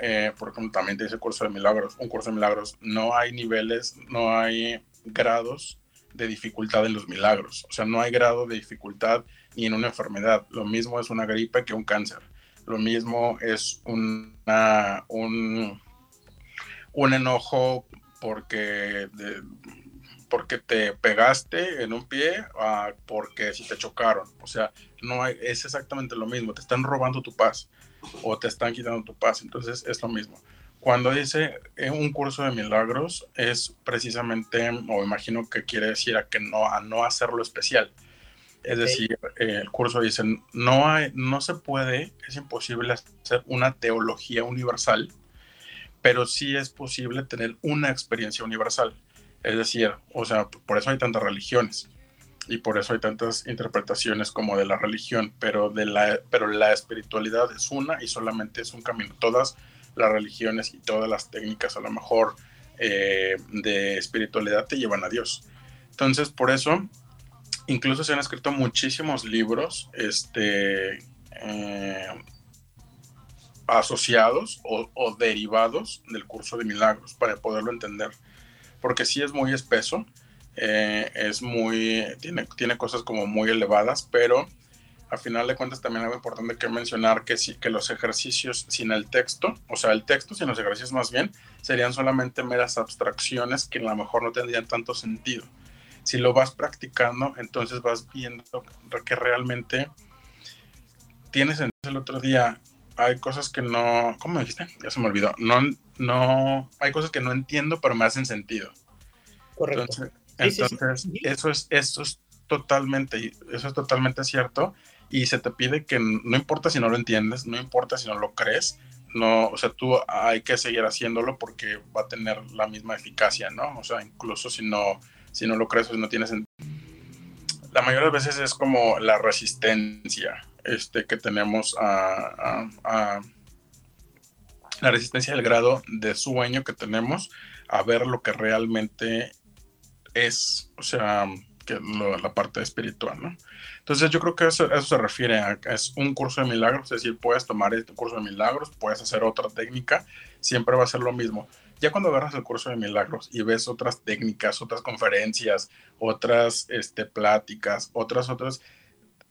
S5: eh, porque también te dice curso de milagros, un curso de milagros, no hay niveles, no hay grados de dificultad en los milagros. O sea, no hay grado de dificultad ni en una enfermedad. Lo mismo es una gripe que un cáncer. Lo mismo es una, un, un enojo porque, porque te pegaste en un pie, porque si te chocaron. O sea, no hay, es exactamente lo mismo. Te están robando tu paz o te están quitando tu paz. Entonces es lo mismo. Cuando dice un curso de milagros es precisamente, o imagino que quiere decir a que no, a no hacerlo especial. Es decir, el curso dice, no, hay, no se puede, es imposible hacer una teología universal, pero sí es posible tener una experiencia universal. Es decir, o sea, por eso hay tantas religiones y por eso hay tantas interpretaciones como de la religión, pero, de la, pero la espiritualidad es una y solamente es un camino. Todas las religiones y todas las técnicas a lo mejor eh, de espiritualidad te llevan a Dios. Entonces, por eso, incluso se han escrito muchísimos libros este, eh, asociados o, derivados del curso de milagros para poderlo entender. Porque sí es muy espeso, eh, es muy, tiene, tiene cosas como muy elevadas, pero a final de cuentas también algo importante que mencionar que, sí, que los ejercicios sin el texto, o sea, el texto sin los ejercicios más bien, serían solamente meras abstracciones que a lo mejor no tendrían tanto sentido. Si lo vas practicando, entonces vas viendo que realmente tienes. El otro día hay cosas que no, ¿cómo me dijiste? Ya se me olvidó. No, no, hay cosas que no entiendo, pero me hacen sentido.
S2: Correcto.
S5: Entonces, eso es, eso es totalmente, eso es totalmente cierto. Y se te pide que no importa si no lo entiendes, no importa si no lo crees, no, o sea, tú hay que seguir haciéndolo porque va a tener la misma eficacia, ¿no? O sea, incluso si no, si no lo crees, pues no tienes La mayoría de veces es como la resistencia este, que tenemos a, a la resistencia del grado de sueño que tenemos a ver lo que realmente es, o sea, que la parte espiritual, ¿no? Entonces yo creo que eso, se refiere a es un curso de milagros, es decir, puedes tomar este curso de milagros, puedes hacer otra técnica, siempre va a ser lo mismo. Ya cuando agarras el curso de milagros y ves otras técnicas, otras conferencias, otras este, pláticas, otras, otras,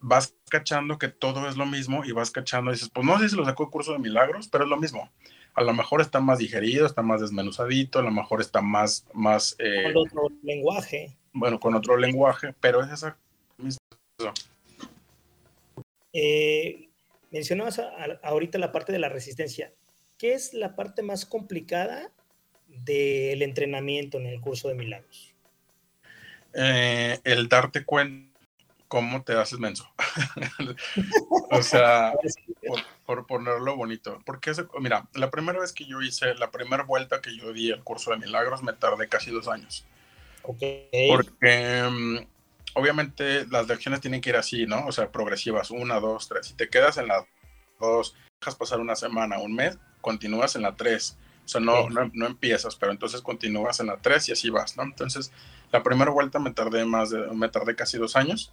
S5: vas cachando que todo es lo mismo y vas cachando y dices, pues no sé si lo sacó el curso de milagros, pero es lo mismo. A lo mejor está más digerido, está más desmenuzadito, a lo mejor está más... más
S2: eh, con otro lenguaje.
S5: Bueno, con otro lenguaje, pero es esa misma...
S2: Eh, mencionabas ahorita la parte de la resistencia. ¿Qué es la parte más complicada del entrenamiento en el curso de milagros?
S5: Eh, el darte cuenta cómo te haces menso. o sea, por, ponerlo bonito. Porque, mira, la primera vez que yo hice, la primera vuelta que yo di el curso de milagros, me tardé casi dos años.
S2: Okay.
S5: Porque mm, obviamente las lecciones tienen que ir así, ¿no? O sea, progresivas, una, dos, tres. Si te quedas en la dos, dejas pasar una semana, un mes, continúas en la tres. O sea, no, no, no, empiezas, pero entonces continúas en la tres y así vas, ¿no? Entonces, la primera vuelta me tardé más de, me tardé casi dos años.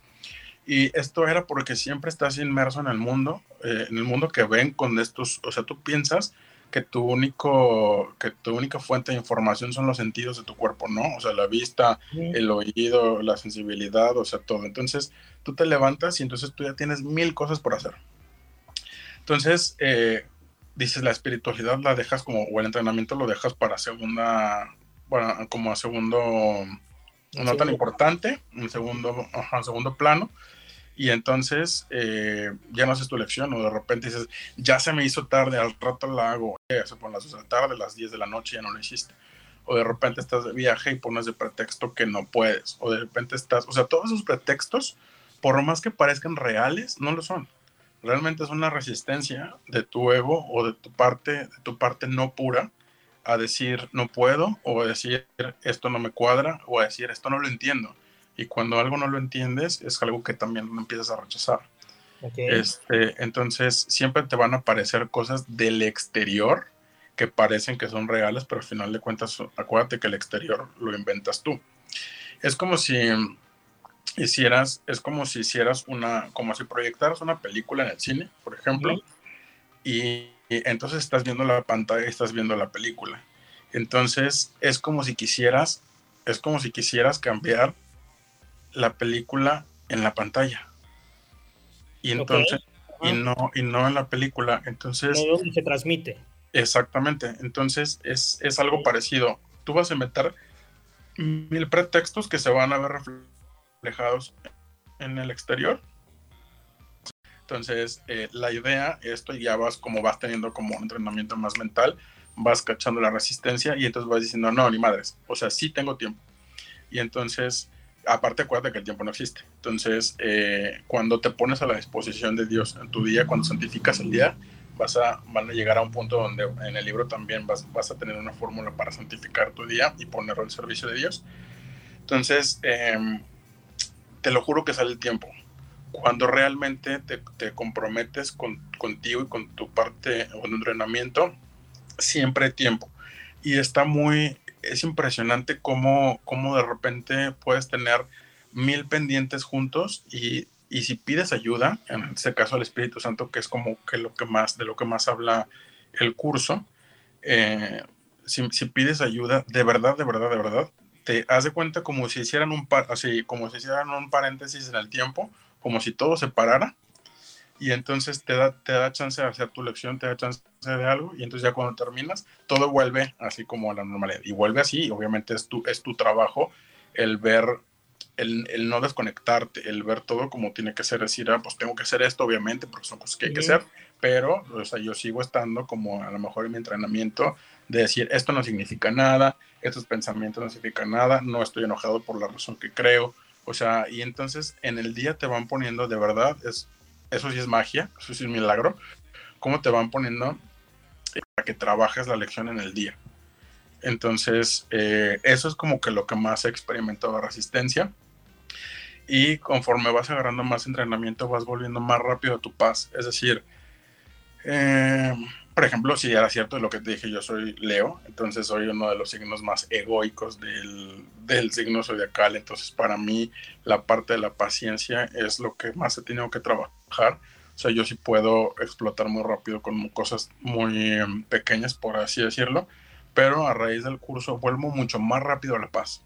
S5: Y esto era porque siempre estás inmerso en el mundo, eh, en el mundo que ven con estos, o sea, tú piensas que tu único que tu única fuente de información son los sentidos de tu cuerpo, ¿no? O sea, la vista, el oído, la sensibilidad, o sea, todo. Entonces, tú te levantas y entonces tú ya tienes mil cosas por hacer. Entonces, eh, dices, la espiritualidad la dejas como, o el entrenamiento lo dejas para segunda, bueno, como a segundo, no tan importante, un segundo, ajá, segundo plano, y entonces eh, ya no haces tu lección o de repente dices, ya se me hizo tarde, al rato la hago, eh, se pone las tarde, las 10 de la noche ya no lo hiciste. O de repente estás de viaje y pones de pretexto que no puedes. O de repente estás, o sea, todos esos pretextos, por más que parezcan reales, no lo son. Realmente es una resistencia de tu ego o de tu parte, de tu parte no pura a decir no puedo o a decir esto no me cuadra o a decir esto no lo entiendo y cuando algo no lo entiendes es algo que también empiezas a rechazar. Este, entonces siempre te van a aparecer cosas del exterior que parecen que son reales, pero al final de cuentas acuérdate que el exterior lo inventas tú. Es como si hicieras, es como si hicieras una, como si proyectaras una película en el cine, por ejemplo, y, y entonces estás viendo la pantalla y estás viendo la película. Entonces es como si quisieras, es como si quisieras cambiar la película en la pantalla. Y entonces, y no, y no en la película. Entonces.
S2: No se transmite.
S5: Exactamente. Entonces es, es algo parecido. Tú vas a meter mil pretextos que se van a ver reflejados en el exterior. Entonces, eh, la idea, esto ya vas como vas teniendo como un entrenamiento más mental, vas cachando la resistencia y entonces vas diciendo, no, ni madres, o sea, sí tengo tiempo. Y entonces aparte acuérdate que el tiempo no existe. Entonces, eh, cuando te pones a la disposición de Dios en tu día, cuando santificas el día, vas a, van a llegar a un punto donde en el libro también vas, vas a tener una fórmula para santificar tu día y ponerlo al servicio de Dios. Entonces, em, te lo juro que sale el tiempo. Cuando realmente te, te comprometes con, contigo y con tu parte o entrenamiento, siempre hay tiempo. Y está muy, es impresionante cómo, cómo de repente puedes tener mil pendientes juntos y, y, si pides ayuda, en este caso al Espíritu Santo, que es como que lo que más, de lo que más habla el curso, eh, si, pides ayuda, de verdad, de verdad, de verdad, te haz de cuenta como si hicieran un, así, como si hicieran un paréntesis en el tiempo, como si todo se parara y entonces te da, te da chance de hacer tu lección, te da chance de algo y entonces ya cuando terminas todo vuelve así como a la normalidad y vuelve así, obviamente es tu, es tu trabajo el ver, el, el, no desconectarte, el ver todo como tiene que ser, decir, ah, pues tengo que hacer esto obviamente porque son cosas que hay que hacer, pero o sea, yo sigo estando como a lo mejor en mi entrenamiento de decir, esto no significa nada, estos pensamientos no significan nada, no estoy enojado por la razón que creo, o sea, y entonces en el día te van poniendo de verdad, es eso sí es magia, eso sí es milagro, cómo te van poniendo para que trabajes la lección en el día. Entonces, eh, eso es como que lo que más he experimentado resistencia. Y conforme vas agarrando más entrenamiento, vas volviendo más rápido a tu paz. Es decir, eh, por ejemplo, si era cierto lo que te dije, yo soy Leo, entonces soy uno de los signos más egoicos del, del signo zodiacal. Entonces, para mí, la parte de la paciencia es lo que más he tenido que trabajar o sea, yo sí puedo explotar muy rápido con cosas muy em, pequeñas, por así decirlo, pero a raíz del curso vuelvo mucho más rápido a la paz.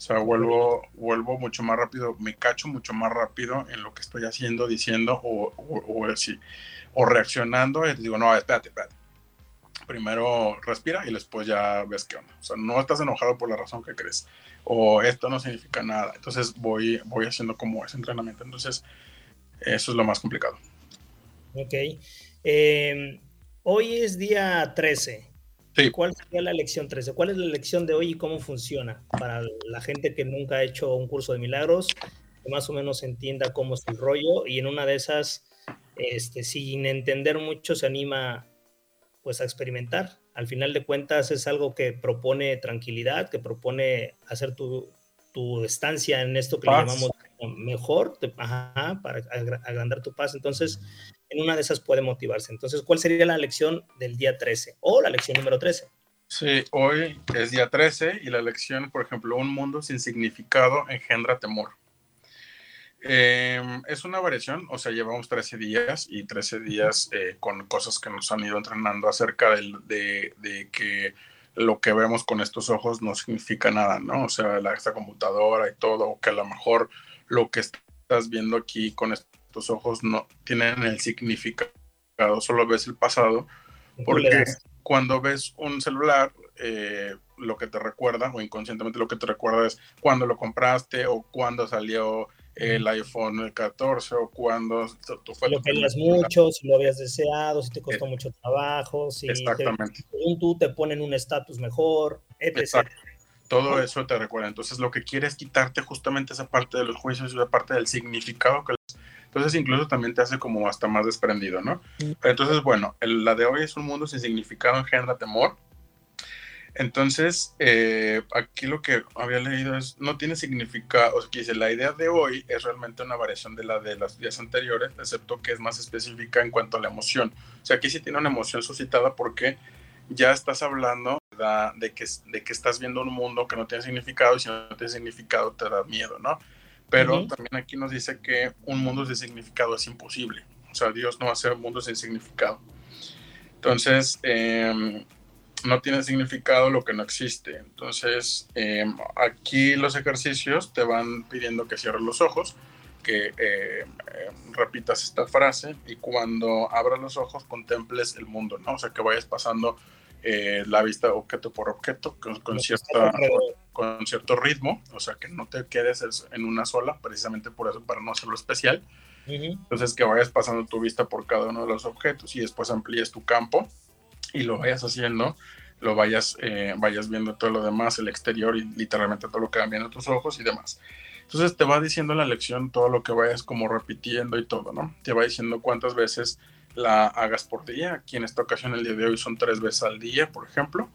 S5: O sea, vuelvo, vuelvo mucho más rápido, me cacho mucho más rápido en lo que estoy haciendo, diciendo o, o, o reaccionando. Y digo, no, espérate, espérate. Primero respira y después ya ves qué onda. O sea, no estás enojado por la razón que crees. O esto no significa nada. Entonces voy, voy haciendo como ese entrenamiento. Entonces, eso es lo más complicado.
S2: Ok. Eh, hoy es día 13. ¿Cuál sería la lección 13? ¿Cuál es la lección de hoy y cómo funciona para la gente que nunca ha hecho un curso de milagros, que más o menos entienda cómo es el rollo y en una de esas, este, sin entender mucho, se anima pues a experimentar. Al final de cuentas es algo que propone tranquilidad, que propone hacer tu, tu estancia en esto que le llamamos mejor, para agrandar tu paz. Entonces, en una de esas puede motivarse. Entonces, ¿cuál sería la lección del día 13 o la lección número 13?
S5: Sí, hoy es día 13 y la lección, por ejemplo, un mundo sin significado engendra temor. Em, es una variación, o sea, llevamos 13 días y 13 días eh, con cosas que nos han ido entrenando acerca de, de, que lo que vemos con estos ojos no significa nada, ¿no? O sea, la, esta computadora y todo, que a lo mejor lo que estás viendo aquí con estos tus ojos no tienen el significado, solo ves el pasado, porque cuando ves un celular, eh, lo que te recuerda, o inconscientemente lo que te recuerda es cuando lo compraste, o cuando salió el iPhone 14, o cuando
S2: tú fue lo querías mucho, si lo habías deseado, si te costó eh, mucho trabajo, si
S5: exactamente.
S2: según tú te ponen un estatus mejor, etc.
S5: Todo eso te recuerda. Entonces, lo que quieres es quitarte justamente esa parte de los juicios, esa parte del significado que entonces incluso también te hace como hasta más desprendido, ¿no? Entonces, bueno, la de hoy es un mundo sin significado engendra temor. Entonces, eh, aquí lo que había leído es, no tiene significado, o sea, dice, la idea de hoy es realmente una variación de la de los días anteriores, excepto que es más específica en cuanto a la emoción. O sea, aquí sí tiene una emoción suscitada porque ya estás hablando de que, de que estás viendo un mundo que no tiene significado y si no tiene significado te da miedo, ¿no? Pero también aquí nos dice que un mundo sin significado es imposible. O sea, Dios no va a un mundo sin significado. Entonces, em, no tiene significado lo que no existe. Entonces, em, aquí los ejercicios te van pidiendo que cierres los ojos, que em, repitas esta frase y cuando abras los ojos contemples el mundo, ¿no? O sea, que vayas pasando eh, la vista objeto por objeto con, cierta, con, cierto ritmo, o sea que no te quedes en una sola, precisamente por eso, para no hacerlo especial. Entonces que vayas pasando tu vista por cada uno de los objetos y después amplíes tu campo y lo vayas haciendo, lo vayas, eh, vayas viendo todo lo demás, el exterior y literalmente todo lo que van viendo tus ojos y demás. Entonces te va diciendo la lección todo lo que vayas como repitiendo y todo, ¿no? Te va diciendo cuántas veces la hagas por día. Aquí en esta ocasión, el día de hoy, son tres veces al día, por ejemplo.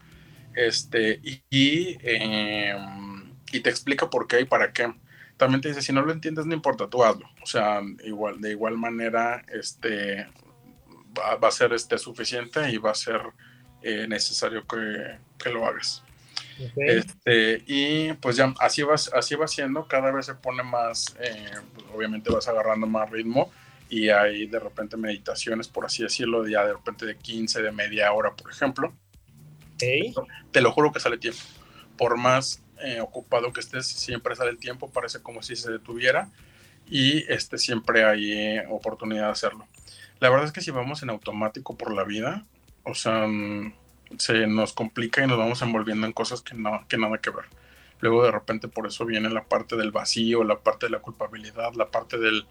S5: Este, y, em, y, te explica por qué y para qué. También te dice, si no lo entiendes, no importa, tú hazlo. O sea, igual, de igual manera, este, va, a ser este, suficiente y va a ser eh, necesario que, que, lo hagas. Este, y pues ya así va, así va siendo, cada vez se pone más, eh, pues, obviamente vas agarrando más ritmo y hay de repente meditaciones, por así decirlo, ya de repente de 15, de media hora, por ejemplo. Te lo juro que sale tiempo. Por más eh, ocupado que estés, siempre sale el tiempo, parece como si se detuviera y este, siempre hay eh, oportunidad de hacerlo. La verdad es que si vamos en automático por la vida, o sea, mm, se nos complica y nos vamos envolviendo en cosas que, no, que nada que ver. Luego de repente por eso viene la parte del vacío, la parte de la culpabilidad, la parte del,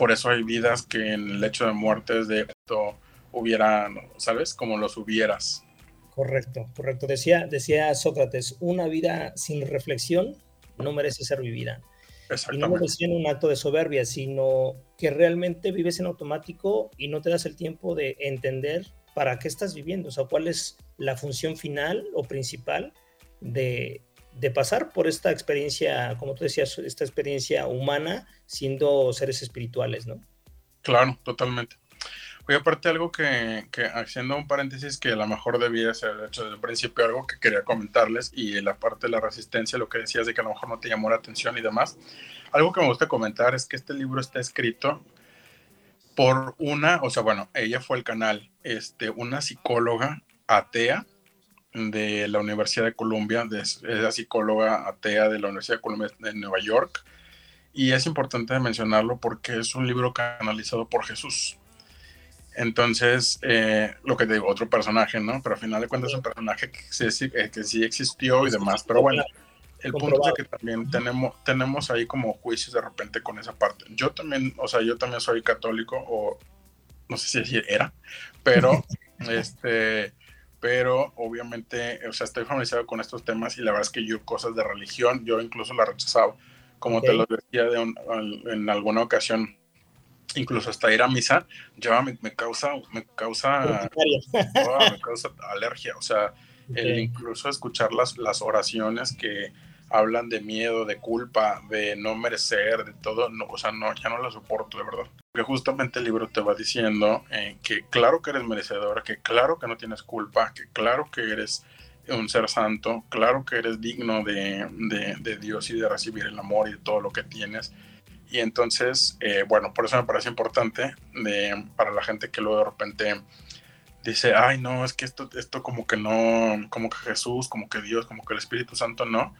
S5: por eso hay vidas que en el hecho de muerte de esto hubieran, ¿sabes? Como los hubieras.
S2: Correcto, correcto. Decía, decía Sócrates, una vida sin reflexión no merece ser vivida. Y no lo decía en un acto de soberbia, sino que realmente vives en automático y no te das el tiempo de entender para qué estás viviendo, o sea, cuál es la función final o principal de, de pasar por esta experiencia, como tú decías, esta experiencia humana siendo seres espirituales, ¿no?
S5: Claro, totalmente. Oye, aparte algo que, que, haciendo un paréntesis que a lo mejor debía ser hecho desde el principio, algo que quería comentarles y la parte de la resistencia, lo que decías de que a lo mejor no te llamó la atención y demás, algo que me gusta comentar es que este libro está escrito por una, o sea, bueno, ella fue el canal, este, una psicóloga atea de la Universidad de Columbia, es la psicóloga atea de la Universidad de Columbia de Nueva York. Y es importante mencionarlo porque es un libro canalizado por Jesús. Entonces, eh, lo que te digo, otro personaje, ¿no? Pero al final de cuentas es un personaje que sí, eh, que sí existió y demás. Pero bueno, el punto es que también tenemos, tenemos ahí como juicios de repente con esa parte. Yo también, o sea, yo también soy católico, o no sé si era, pero este pero obviamente, o sea, estoy familiarizado con estos temas y la verdad es que yo cosas de religión, yo incluso la rechazaba, como te lo decía de en alguna ocasión, incluso hasta ir a misa, ya me, causa, me causa, me causa alergia, o sea, el incluso escuchar las, las oraciones que hablan de miedo, de culpa, de no merecer, de todo, no, o sea, no, ya no la soporto, de verdad. Porque justamente el libro te va diciendo eh, que claro que eres merecedora, que claro que no tienes culpa, que claro que eres un ser santo, claro que eres digno de, de, Dios y de recibir el amor y de todo lo que tienes. Y entonces, eh, bueno, por eso me parece importante para la gente que luego de repente dice, ay, no, es que esto, esto como que no, como que Jesús, como que Dios, como que el Espíritu Santo no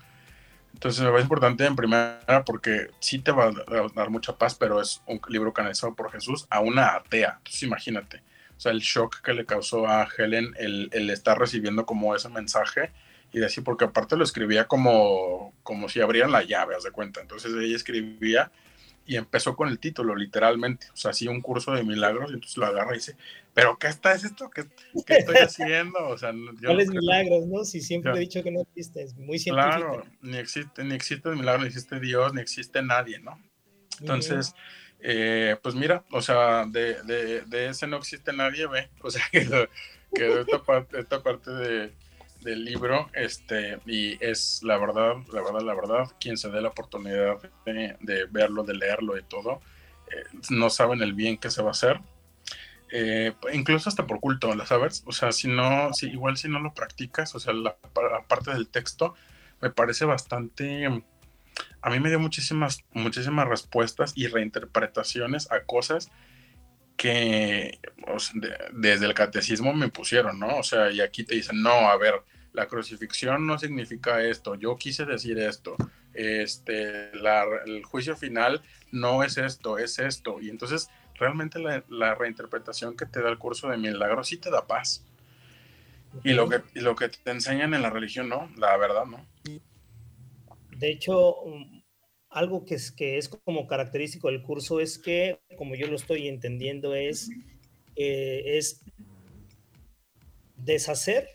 S5: entonces me parece importante en primera porque sí te va a dar mucha paz, pero es un libro canalizado por Jesús a una atea. Entonces imagínate, o sea, el shock que le causó a Helen el, el estar recibiendo como ese mensaje y decir, porque aparte lo escribía como, como si abrieran la llave, haz de cuenta. Entonces ella escribía y empezó con el título, literalmente. O sea, hacía un curso de milagros y entonces lo agarra y dice, ¿pero qué está es esto? ¿Qué, qué estoy haciendo? O sea,
S2: yo ¿Cuáles milagros, no? Si siempre he dicho que no existe, es muy científico. Claro,
S5: ni existe, ni existe el milagro, ni existe Dios, ni existe nadie, ¿no? Entonces, eh, pues mira, o sea, de, de, de, ese no existe nadie, ve. O sea, que, que esta parte, esta parte de del libro, este, y es la verdad, la verdad, la verdad, quien se dé la oportunidad de, verlo, de leerlo y todo, eh, no saben el bien que se va a hacer. Eh, incluso hasta por culto, ¿la sabes? O sea, si no, si, igual si no lo practicas, o sea, la, parte del texto me parece bastante, a mí me dio muchísimas, muchísimas respuestas y reinterpretaciones a cosas que desde el catecismo me pusieron, ¿no? O sea, y aquí te dicen, no, a ver, la crucifixión no significa esto, yo quise decir esto, este, el juicio final no es esto, es esto. Y entonces realmente la, reinterpretación que te da el curso de milagros sí te da paz. Y lo, que, y lo que te enseñan en la religión, no, la verdad, no.
S2: De hecho, algo que es, que es como característico del curso es que, como yo lo estoy entendiendo, es, eh, es deshacer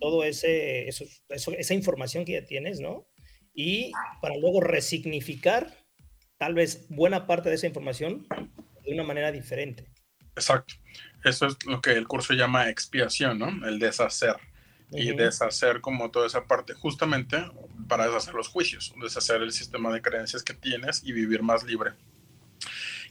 S2: todo ese, eso, esa información que ya tienes, ¿no? Y para luego resignificar tal vez buena parte de esa información de una manera diferente.
S5: Exacto. Eso es lo que el curso llama expiación, ¿no? El deshacer y deshacer como toda esa parte, justamente para deshacer los juicios, deshacer el sistema de creencias que tienes y vivir más libre.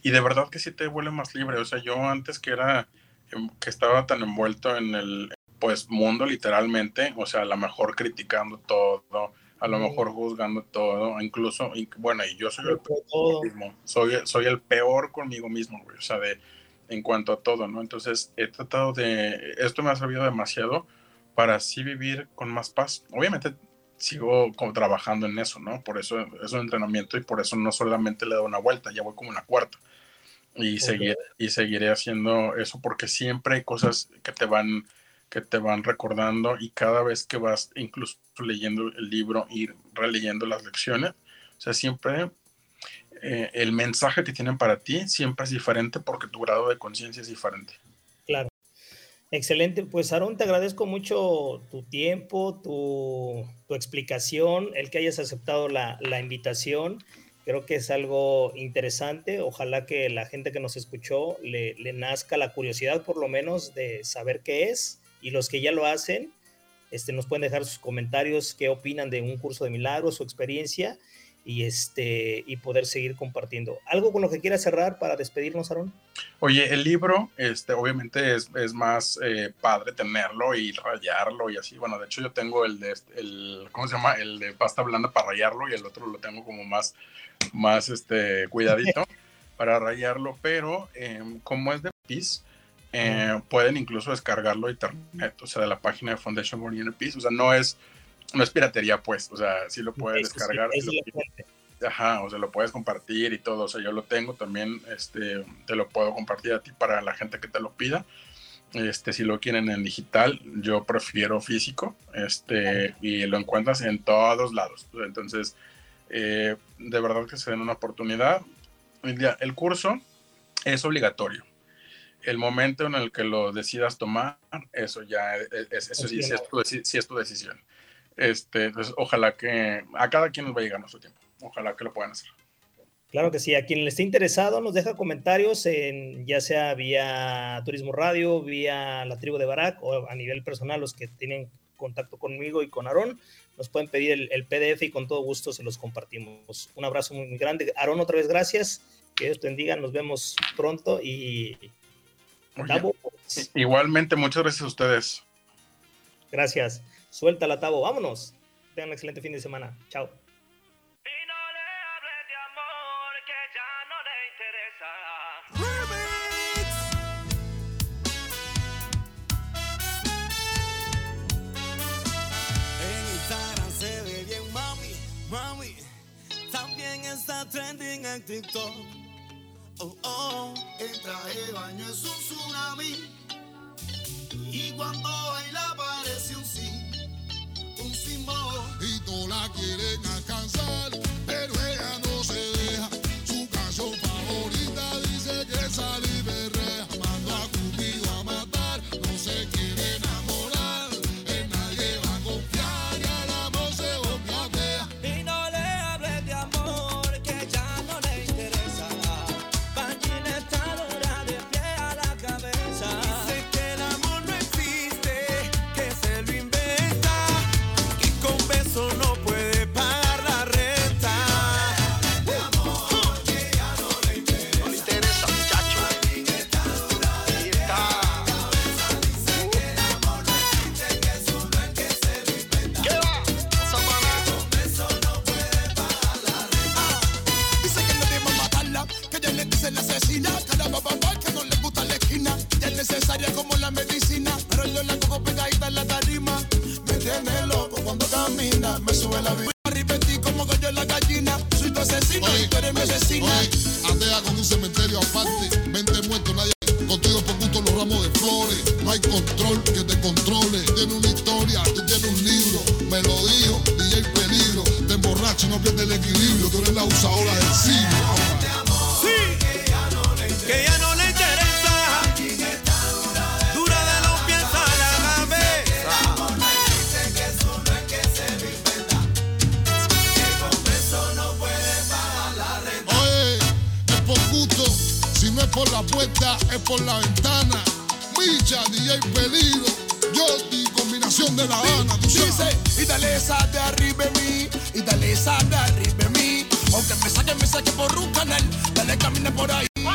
S5: Y de verdad que sí te vuelve más libre. O sea, yo antes que era, em, que estaba tan envuelto en el pues mundo literalmente, o sea, a lo mejor criticando todo, a lo mejor juzgando todo, incluso, bueno, y yo soy el peor mismo, soy, soy el peor conmigo mismo, o sea, de, en cuanto a todo, ¿no? Entonces, he tratado de, esto me ha servido demasiado para así vivir con más paz. Obviamente sigo como trabajando en eso, ¿no? Por eso es un entrenamiento y por eso no solamente le doy una vuelta, ya voy como una cuarta. Y, seguir, y seguiré haciendo eso porque siempre hay cosas que te van que te van recordando y cada vez que vas incluso leyendo el libro y releyendo las lecciones, o sea, siempre eh, el mensaje que tienen para ti siempre es diferente porque tu grado de conciencia es diferente.
S2: Excelente, pues Aaron, te agradezco mucho tu tiempo, tu, explicación, el que hayas aceptado la, la, invitación. Creo que es algo interesante. Ojalá que la gente que nos escuchó le, le, nazca la curiosidad, por lo menos, de saber qué es. Y los que ya lo hacen, este, nos pueden dejar sus comentarios, qué opinan de un curso de milagros, su experiencia y, este, y poder seguir compartiendo. ¿Algo con lo que quiera cerrar para despedirnos, Aaron?
S5: Oye, el libro, este, obviamente es, es más eh, padre tenerlo y rayarlo y así. Bueno, de hecho yo tengo el de, este, el, ¿cómo se llama? El de pasta blanda para rayarlo y el otro lo tengo como más, más este, cuidadito para rayarlo, pero em, como es de pis, eh, pueden incluso descargarlo de internet, o sea, de la página de Foundation for Inner Peace. O sea, no es, no es piratería, pues, o sea, sí lo puedes descargar. ajá, o sea, lo puedes compartir y todo. O sea, yo lo tengo también, este, te lo puedo compartir a ti para la gente que te lo pida. Este, si lo quieren en digital, yo prefiero físico, este, y lo encuentras en todos lados. Entonces, eh, de verdad que se den una oportunidad. El curso es obligatorio el momento en el que lo decidas tomar, eso ya es, eso sí, es tu, decisión. Este, ojalá que a cada quien nos va a llegar nuestro tiempo. Ojalá que lo puedan hacer.
S2: Claro que sí. A quien le esté interesado, nos deja comentarios, en, ya sea vía Turismo Radio, vía la tribu de Barak o a nivel personal, los que tienen contacto conmigo y con Aarón, nos pueden pedir el, el PDF y con todo gusto se los compartimos. Un abrazo muy grande. Aarón, otra vez gracias. Que Dios te bendiga. Nos vemos pronto y
S5: igualmente, muchas gracias a ustedes.
S2: Gracias. Suéltala, Tabo. Vámonos. Tengan un excelente fin de semana. Chao.
S6: También está trending en TikTok oh, oh. El traje de baño es un tsunami. Y cuando baila aparece un sí, un símbolo.
S7: Y no la quieren
S6: de la
S7: Habana. Tú sabes.
S8: Y dale esa de arriba en mí, y dale esa de arriba en mí. Aunque me saque, me saque por un canal, dale camine por ahí.
S6: Y no